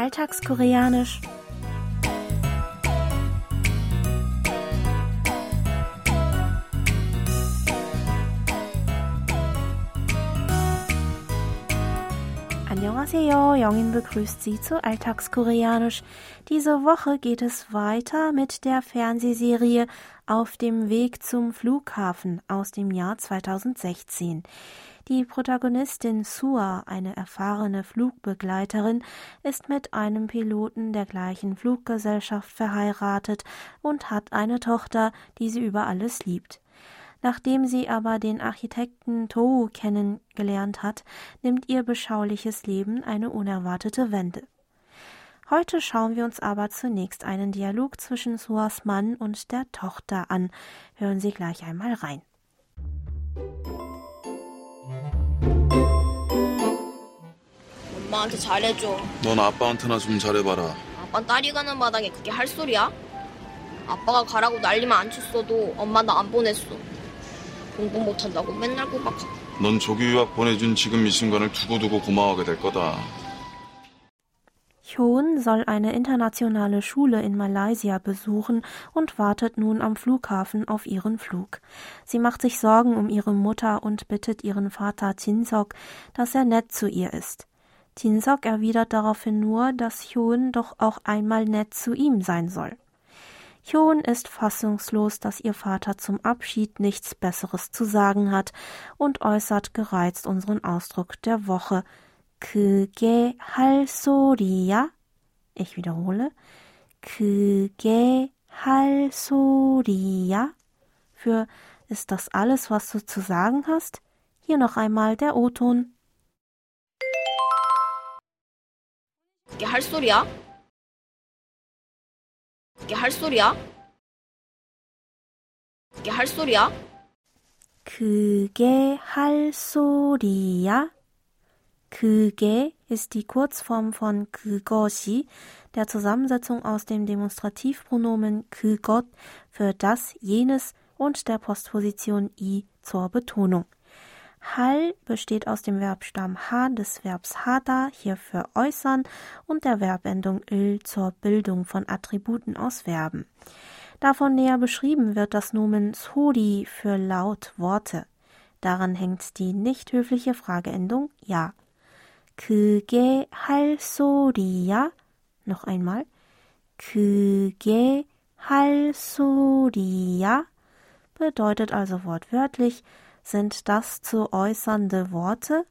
Alltagskoreanisch. Annyeonghaseyo, Jongin begrüßt Sie zu Alltagskoreanisch. Diese Woche geht es weiter mit der Fernsehserie Auf dem Weg zum Flughafen aus dem Jahr 2016. Die Protagonistin Sua, eine erfahrene Flugbegleiterin, ist mit einem Piloten der gleichen Fluggesellschaft verheiratet und hat eine Tochter, die sie über alles liebt. Nachdem sie aber den Architekten Tou kennengelernt hat, nimmt ihr beschauliches Leben eine unerwartete Wende. Heute schauen wir uns aber zunächst einen Dialog zwischen Suas Mann und der Tochter an. Hören Sie gleich einmal rein. 엄마한테 잘해줘. 넌 아빠한테나 좀 잘해봐라. 아빠 딸이 가는 마당에 그게 할 소리야? 아빠가 가라고 난리만 안 쳤어도 엄마 나 안 보냈어. 공부 못한다고 맨날 구박하고. 넌 조기 유학 보내준 지금 이 순간을 두고두고 고마워하게 될 거다. Hyun soll eine internationale Schule in Malaysia besuchen und wartet nun am Flughafen auf ihren Flug. Sie macht sich Sorgen um ihre Mutter und bittet ihren Vater Tinsok, dass er nett zu ihr ist. Tinsok erwidert daraufhin nur, dass Hyun doch auch einmal nett zu ihm sein soll. Hyun ist fassungslos, dass ihr Vater zum Abschied nichts Besseres zu sagen hat und äußert gereizt unseren Ausdruck der Woche – 그게 할 소리야? Ich wiederhole. 그게 할 소리야? Für ist das alles, was du zu sagen hast? Hier noch einmal der O-Ton. 그게 할 소리야? 그게 할 소리야? 그게 할 소리야? 그게 할 소리야? 그게 ist die Kurzform von 그것이, der Zusammensetzung aus dem Demonstrativpronomen 그것 für das, jenes und der Postposition i zur Betonung. Hal besteht aus dem Verbstamm ha des Verbs hada, hier für äußern, und der Verbendung il zur Bildung von Attributen aus Verben. Davon näher beschrieben wird das Nomen sori für laut Worte. Daran hängt die nicht höfliche Frageendung ja. 그게 할 소리야? Noch einmal. 그게 할 소리야? Bedeutet also wortwörtlich, sind das zu äußernde Worte?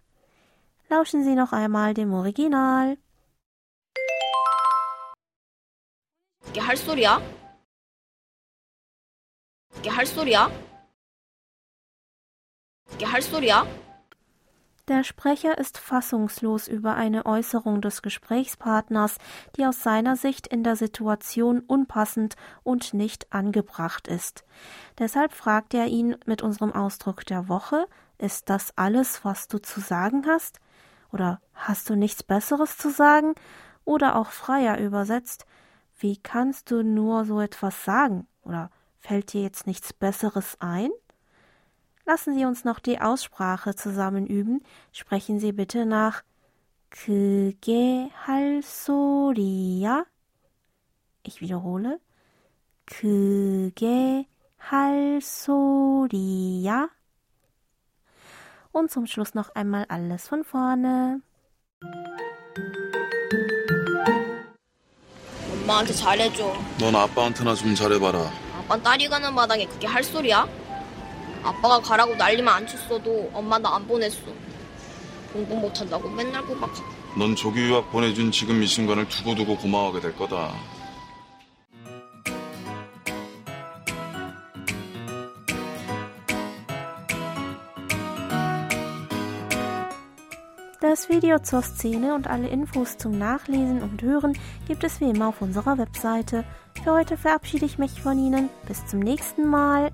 Lauschen Sie noch einmal dem Original. 그게 할 소리야? 그게 할 소리야? 그게 할 소리야? Der Sprecher ist fassungslos über eine Äußerung des Gesprächspartners, die aus seiner Sicht in der Situation unpassend und nicht angebracht ist. Deshalb fragt er ihn mit unserem Ausdruck der Woche Ist das alles, was du zu sagen hast? Oder hast du nichts Besseres zu sagen? Oder auch freier übersetzt Wie kannst du nur so etwas sagen? Oder fällt dir jetzt nichts Besseres ein? Lassen Sie uns noch die Aussprache zusammen üben. Sprechen Sie bitte nach 그게 할 소리야? Ich wiederhole. 그게 할 소리야? Und zum Schluss noch einmal alles von vorne. 엄마한테 잘해줘. 넌 아빠한테나 좀 잘해봐라. 아빠 딸이 가는 마당에 그게 할 소리야? 아빠가 가라고 난리만 안 쳤어도 엄마 나 안 보냈어. 공부 못한다고 맨날 구박하고. 넌 조기 유학 보내준 지금 이 순간을 두고두고 고마워하게 될 거다. Das Video zur Szene und alle Infos zum Nachlesen und Hören gibt es wie immer auf unserer Webseite. Für heute verabschiede ich mich von Ihnen. Bis zum nächsten Mal.